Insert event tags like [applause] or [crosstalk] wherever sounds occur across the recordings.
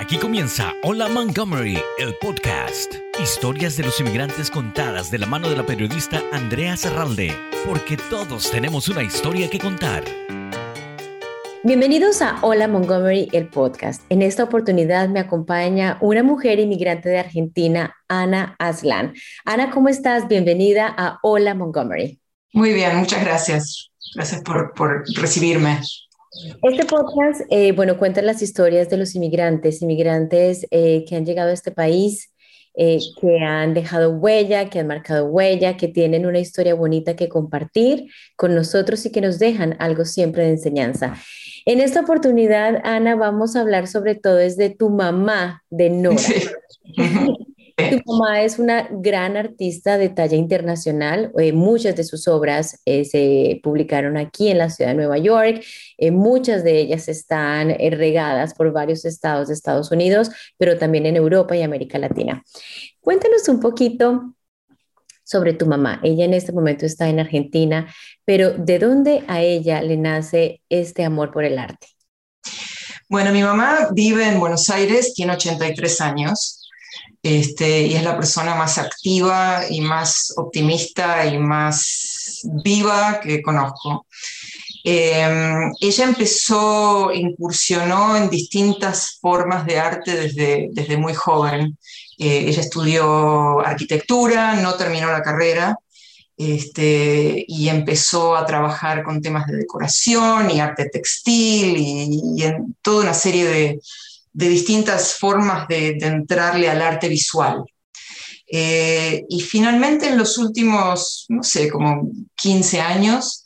Aquí comienza Hola Montgomery, el podcast. Historias de los inmigrantes contadas de la mano de la periodista Andrea Serralde, porque todos tenemos una historia que contar. Bienvenidos a Hola Montgomery, el podcast. En esta oportunidad me acompaña una mujer inmigrante de Argentina, Ana Aslan. Ana, ¿cómo estás? Bienvenida a Hola Montgomery. Muy bien, muchas gracias. Gracias por, por recibirme. Este podcast, eh, bueno, cuenta las historias de los inmigrantes, inmigrantes eh, que han llegado a este país, eh, que han dejado huella, que han marcado huella, que tienen una historia bonita que compartir con nosotros y que nos dejan algo siempre de enseñanza. En esta oportunidad, Ana, vamos a hablar sobre todo desde tu mamá de Nora. [laughs] Tu mamá es una gran artista de talla internacional. Eh, muchas de sus obras eh, se publicaron aquí en la ciudad de Nueva York. Eh, muchas de ellas están regadas por varios estados de Estados Unidos, pero también en Europa y América Latina. Cuéntanos un poquito sobre tu mamá. Ella en este momento está en Argentina, pero ¿de dónde a ella le nace este amor por el arte? Bueno, mi mamá vive en Buenos Aires, tiene 83 años este, y es la persona más activa y más optimista y más viva que conozco. Em, ella empezó, incursionó en distintas formas de arte desde, desde muy joven. Eh, ella estudió arquitectura, no terminó la carrera, este, y empezó a trabajar con temas de decoración y arte textil y en toda una serie de, de distintas formas de, entrarle al arte visual. Eh, y finalmente en los últimos, no sé, como 15 años,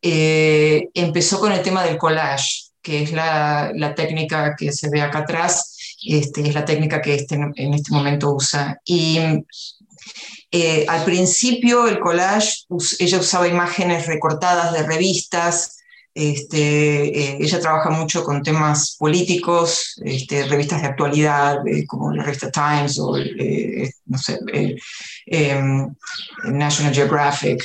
eh, empezó con el tema del collage, que es la, técnica que se ve acá atrás, este, es la técnica que este, en este momento usa. Y eh, al principio el collage, ella usaba imágenes recortadas de revistas, este, eh, ella trabaja mucho con temas políticos, este, revistas de actualidad eh, como la revista Times o eh, no sé, em, National Geographic.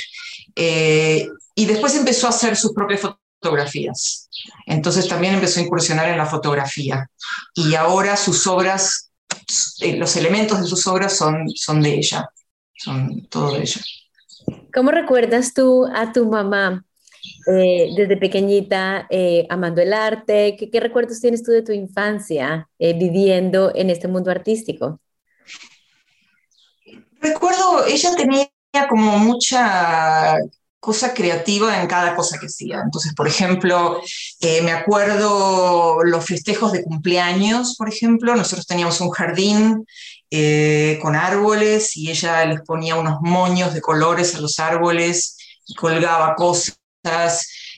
y después empezó a hacer sus propias fotografías. Entonces también empezó a incursionar en la fotografía. Y ahora sus obras, los elementos de sus obras son, son de ella, son todo de ella. ¿Cómo recuerdas tú a tu mamá eh, desde pequeñita eh, amando el arte? ¿Qué, recuerdos tienes tú de tu infancia eh, viviendo en este mundo artístico? Recuerdo, ella tenía como mucha cosa creativa en cada cosa que hacía. Entonces, por ejemplo, me acuerdo los festejos de cumpleaños, por ejemplo, nosotros teníamos un jardín con árboles y ella les ponía unos moños de colores a los árboles y colgaba cosas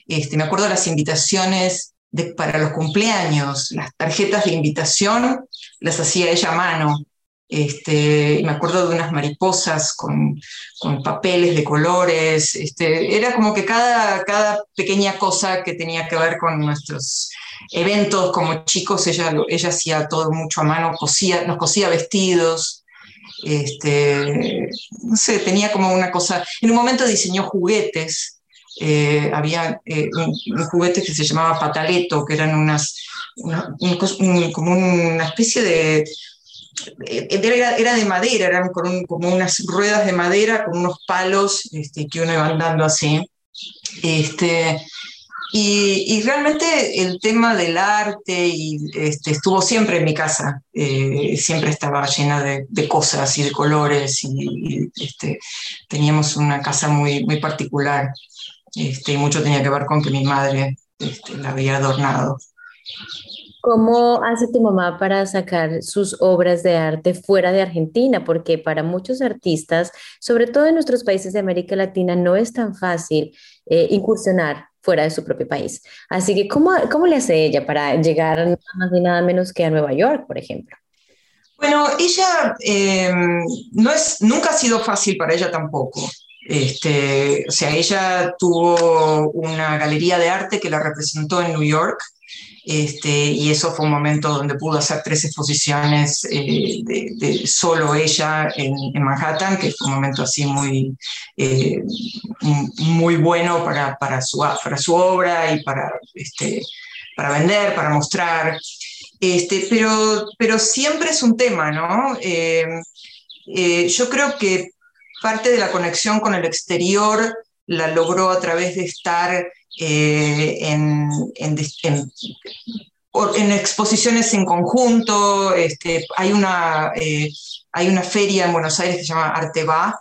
este, me acuerdo de las invitaciones para los cumpleaños, las tarjetas de invitación las hacía ella a mano. Este, me acuerdo de unas mariposas con, papeles de colores. Este, era como que cada, cada pequeña cosa que tenía que ver con nuestros eventos como chicos, ella, ella hacía todo mucho a mano, cosía, nos cosía vestidos. Este, no sé, tenía como una cosa. En un momento diseñó juguetes eh, había eh, un, juguete que se llamaba pataleto, que eran unas, como una especie de... Eh, era, de madera, eran como unas ruedas de madera con unos palos este, que uno iba andando así. Este, y, realmente el tema del arte y, este, estuvo siempre en mi casa, siempre estaba llena de, cosas y de colores y, este, teníamos una casa muy, muy particular. Este, y mucho tenía que ver con que mi madre este, la había adornado. ¿Cómo hace tu mamá para sacar sus obras de arte fuera de Argentina? Porque para muchos artistas, sobre todo en nuestros países de América Latina, no es tan fácil eh, incursionar fuera de su propio país. Así que, ¿cómo, ¿cómo le hace ella para llegar nada más ni nada menos que a Nueva York, por ejemplo? Bueno, ella eh, no es, nunca ha sido fácil para ella tampoco. Este, o sea, ella tuvo una galería de arte que la representó en New York este, y eso fue un momento donde pudo hacer tres exposiciones eh, solo ella en, Manhattan, que fue un momento así muy, eh, muy bueno para, para, su, para su obra y para, este, para vender, para mostrar. Este, pero, pero siempre es un tema, ¿no? yo creo que parte de la conexión con el exterior la logró a través de estar en, en, exposiciones en conjunto, este, hay, una, eh, hay una feria en Buenos Aires que se llama Arteba,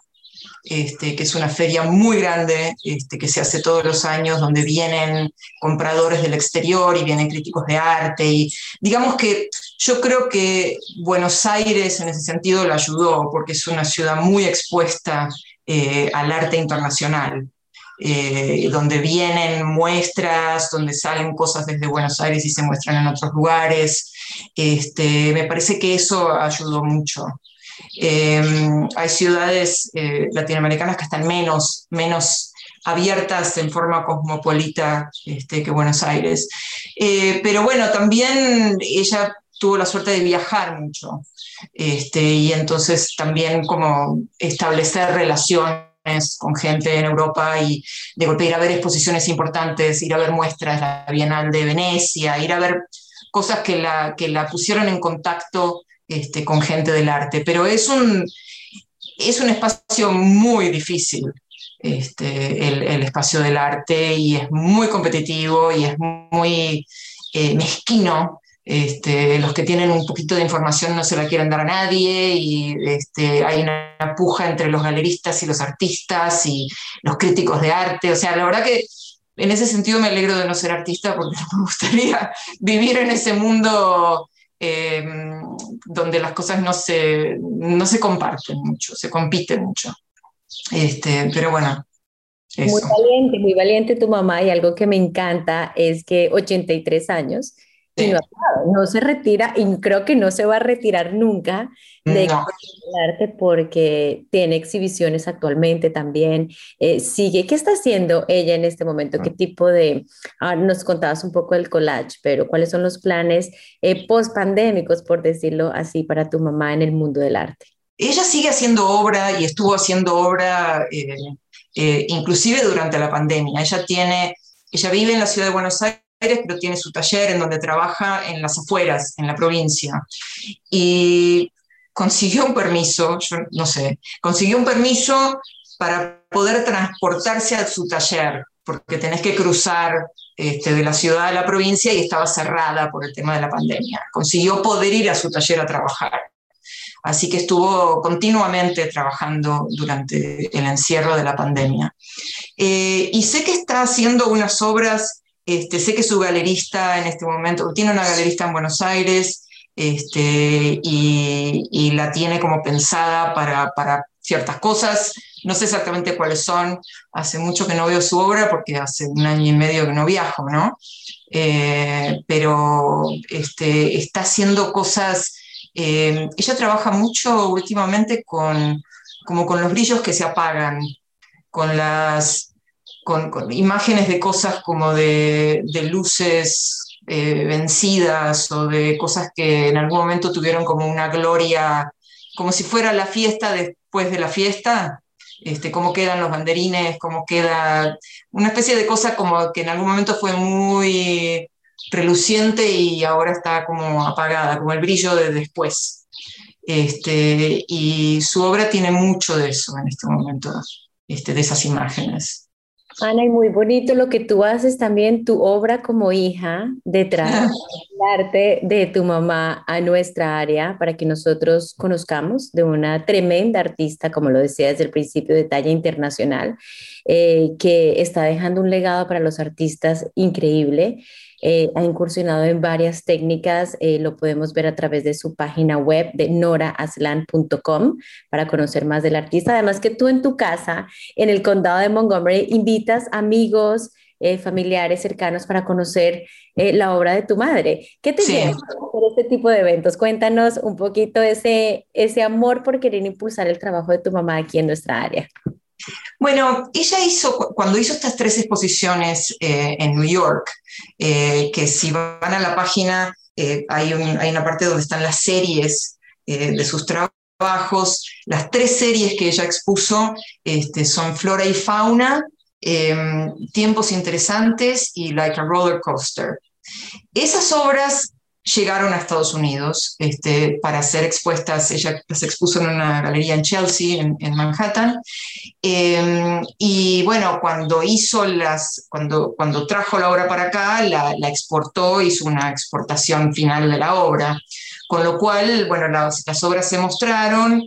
este, que es una feria muy grande este, que se hace todos los años, donde vienen compradores del exterior y vienen críticos de arte. Y digamos que yo creo que Buenos Aires en ese sentido lo ayudó, porque es una ciudad muy expuesta eh, al arte internacional. Eh, donde vienen muestras, donde salen cosas desde Buenos Aires y se muestran en otros lugares. Este, me parece que eso ayudó mucho. Em, hay ciudades eh, latinoamericanas que están menos, menos abiertas en forma cosmopolita este, que Buenos Aires. Eh, pero bueno, también ella tuvo la suerte de viajar mucho este, y entonces también como establecer relaciones con gente en Europa y de golpe ir a ver exposiciones importantes, ir a ver muestras, la Bienal de Venecia, ir a ver cosas que la, que la pusieron en contacto este, con gente del arte. Pero es un, es un espacio muy difícil, este, el, espacio del arte, y es muy competitivo y es muy eh, mezquino este, los que tienen un poquito de información no se la quieren dar a nadie y este, hay una puja entre los galeristas y los artistas y los críticos de arte. O sea, la verdad que en ese sentido me alegro de no ser artista porque [laughs] me gustaría vivir en ese mundo em, donde las cosas no se, no se comparten mucho, se compiten mucho. Este, pero bueno, Muy valiente, muy valiente tu mamá y algo que me encanta es que 83 años no, se retira y creo que no se va a retirar nunca de arte porque tiene exhibiciones actualmente también. Eh, sigue, ¿qué está haciendo ella en este momento? ¿Qué tipo de, ah, nos contabas un poco del collage, pero cuáles son los planes eh, post pandémicos, por decirlo así, para tu mamá en el mundo del arte? Ella sigue haciendo obra y estuvo haciendo obra eh, inclusive durante la pandemia. Ella tiene, ella vive en la ciudad de Buenos Aires pero tiene su taller en donde trabaja en las afueras, en la provincia. Y consiguió un permiso, yo no sé, consiguió un permiso para poder transportarse a su taller, porque tenés que cruzar este, de la ciudad a la provincia y estaba cerrada por el tema de la pandemia. Consiguió poder ir a su taller a trabajar. Así que estuvo continuamente trabajando durante el encierro de la pandemia. Eh, y sé que está haciendo unas obras este, sé que su galerista en este momento, tiene una galerista en Buenos Aires este, y, la tiene como pensada para, ciertas cosas. No sé exactamente cuáles son. Hace mucho que no veo su obra porque hace un año y medio que no viajo, ¿no? Eh, pero este, está haciendo cosas. Eh, ella trabaja mucho últimamente con, como con los brillos que se apagan, con las con, imágenes de cosas como de, luces eh, vencidas o de cosas que en algún momento tuvieron como una gloria, como si fuera la fiesta después de la fiesta, este, cómo quedan los banderines, cómo queda una especie de cosa como que en algún momento fue muy reluciente y ahora está como apagada, como el brillo de después. Este, y su obra tiene mucho de eso en este momento, este, de esas imágenes. Ana, y muy bonito lo que tú haces también, tu obra como hija, detrás del arte de tu mamá a nuestra área, para que nosotros conozcamos de una tremenda artista, como lo decía desde el principio, de talla internacional, eh, que está dejando un legado para los artistas increíble. Eh, ha incursionado en varias técnicas, eh, lo podemos ver a través de su página web de noraaslan.com para conocer más del artista. Además que tú en tu casa, en el condado de Montgomery, invitas amigos, eh, familiares cercanos para conocer la obra de tu madre. ¿Qué te lleva a hacer este tipo de eventos? Cuéntanos un poquito ese, ese amor por querer impulsar el trabajo de tu mamá aquí en nuestra área. Bueno, ella hizo, cuando hizo estas tres exposiciones eh, en New York, eh, que si van a la página, eh, hay, una parte donde están las series de sus trabajos. Las tres series que ella expuso este, son Flora y Fauna, em, Tiempos Interesantes y Like a Roller Coaster. Esas obras llegaron a Estados Unidos este, para ser expuestas. Ella se expuso en una galería en Chelsea, en, Manhattan. Em, y bueno, cuando hizo las, cuando, cuando trajo la obra para acá, la, exportó, hizo una exportación final de la obra. Con lo cual, bueno, las, obras se mostraron,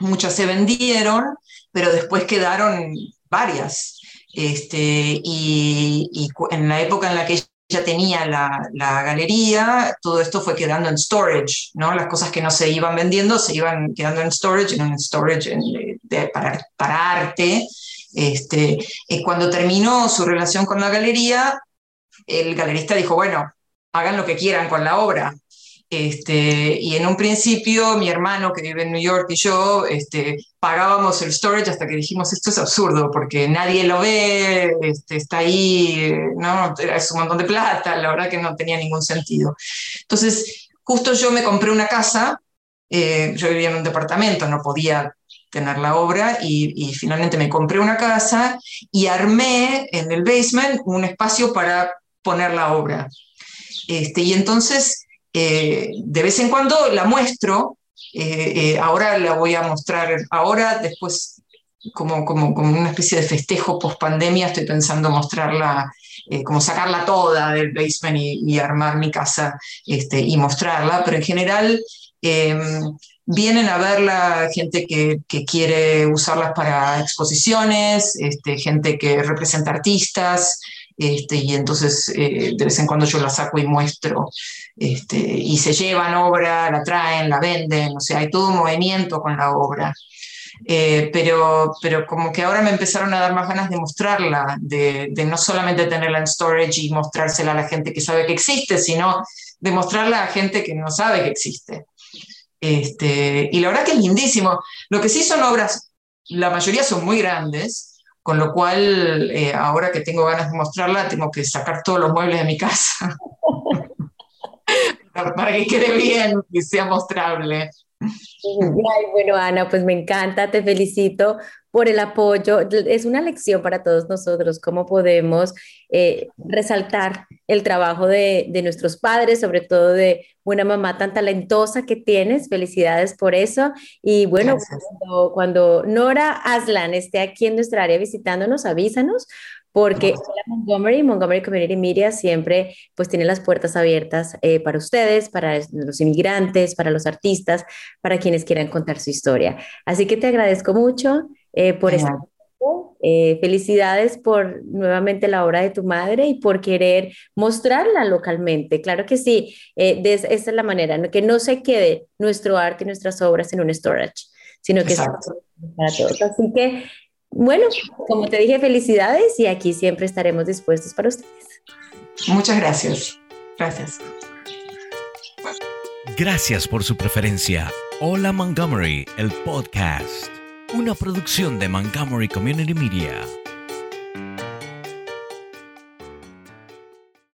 muchas se vendieron, pero después quedaron varias. Este, y, y, en la época en la que ya tenía la, galería, todo esto fue quedando en storage, ¿no? Las cosas que no se iban vendiendo se iban quedando en storage, en un storage para, arte. Este, y cuando terminó su relación con la galería, el galerista dijo, bueno, hagan lo que quieran con la obra. Este, y en un principio mi hermano que vive en New York y yo este, pagábamos el storage hasta que dijimos esto es absurdo porque nadie lo ve, este, está ahí, ¿no? es un montón de plata, la verdad que no tenía ningún sentido. Entonces, justo yo me compré una casa, eh, yo vivía en un departamento, no podía tener la obra y, y, finalmente me compré una casa y armé en el basement un espacio para poner la obra. Este, y entonces eh, de vez en cuando la muestro, eh, eh, ahora la voy a mostrar, ahora después como, como, como una especie de festejo post pandemia, estoy pensando mostrarla, como sacarla toda del basement y, armar mi casa este, y mostrarla, pero en general em, vienen a verla gente que, que, quiere usarlas para exposiciones, este, gente que representa artistas, este, y entonces eh, de vez en cuando yo la saco y muestro, este, y se llevan obra, la traen, la venden, o sea, hay todo un movimiento con la obra. Eh, pero, pero como que ahora me empezaron a dar más ganas de mostrarla, de, de, no solamente tenerla en storage y mostrársela a la gente que sabe que existe, sino de mostrarla a gente que no sabe que existe. Este, y la verdad que es lindísimo. Lo que sí son obras, la mayoría son muy grandes, con lo cual, eh, ahora que tengo ganas de mostrarla, tengo que sacar todos los muebles de mi [laughs] casa para que quede bien y sea mostrable. bueno, Ana, pues me encanta, te felicito por el apoyo. Es una lección para todos nosotros, cómo podemos eh, resaltar el trabajo de, de, nuestros padres, sobre todo de una mamá tan talentosa que tienes. Felicidades por eso. Y bueno, cuando, cuando, Nora Aslan esté aquí en nuestra área visitándonos, avísanos porque Montgomery, Montgomery Community Media siempre pues tiene las puertas abiertas eh, para ustedes, para los inmigrantes, para los artistas, para quienes quieran contar su historia. Así que te agradezco mucho eh, por estar eh, felicidades por nuevamente la obra de tu madre y por querer mostrarla localmente. Claro que sí, eh, esa es la manera, que no se quede nuestro arte y nuestras obras en un storage, sino que sea para todos. Así que, bueno, como te dije, felicidades y aquí siempre estaremos dispuestos para ustedes. Muchas gracias. Gracias. Gracias por su preferencia. Hola Montgomery, el podcast una producción de Montgomery Community Media.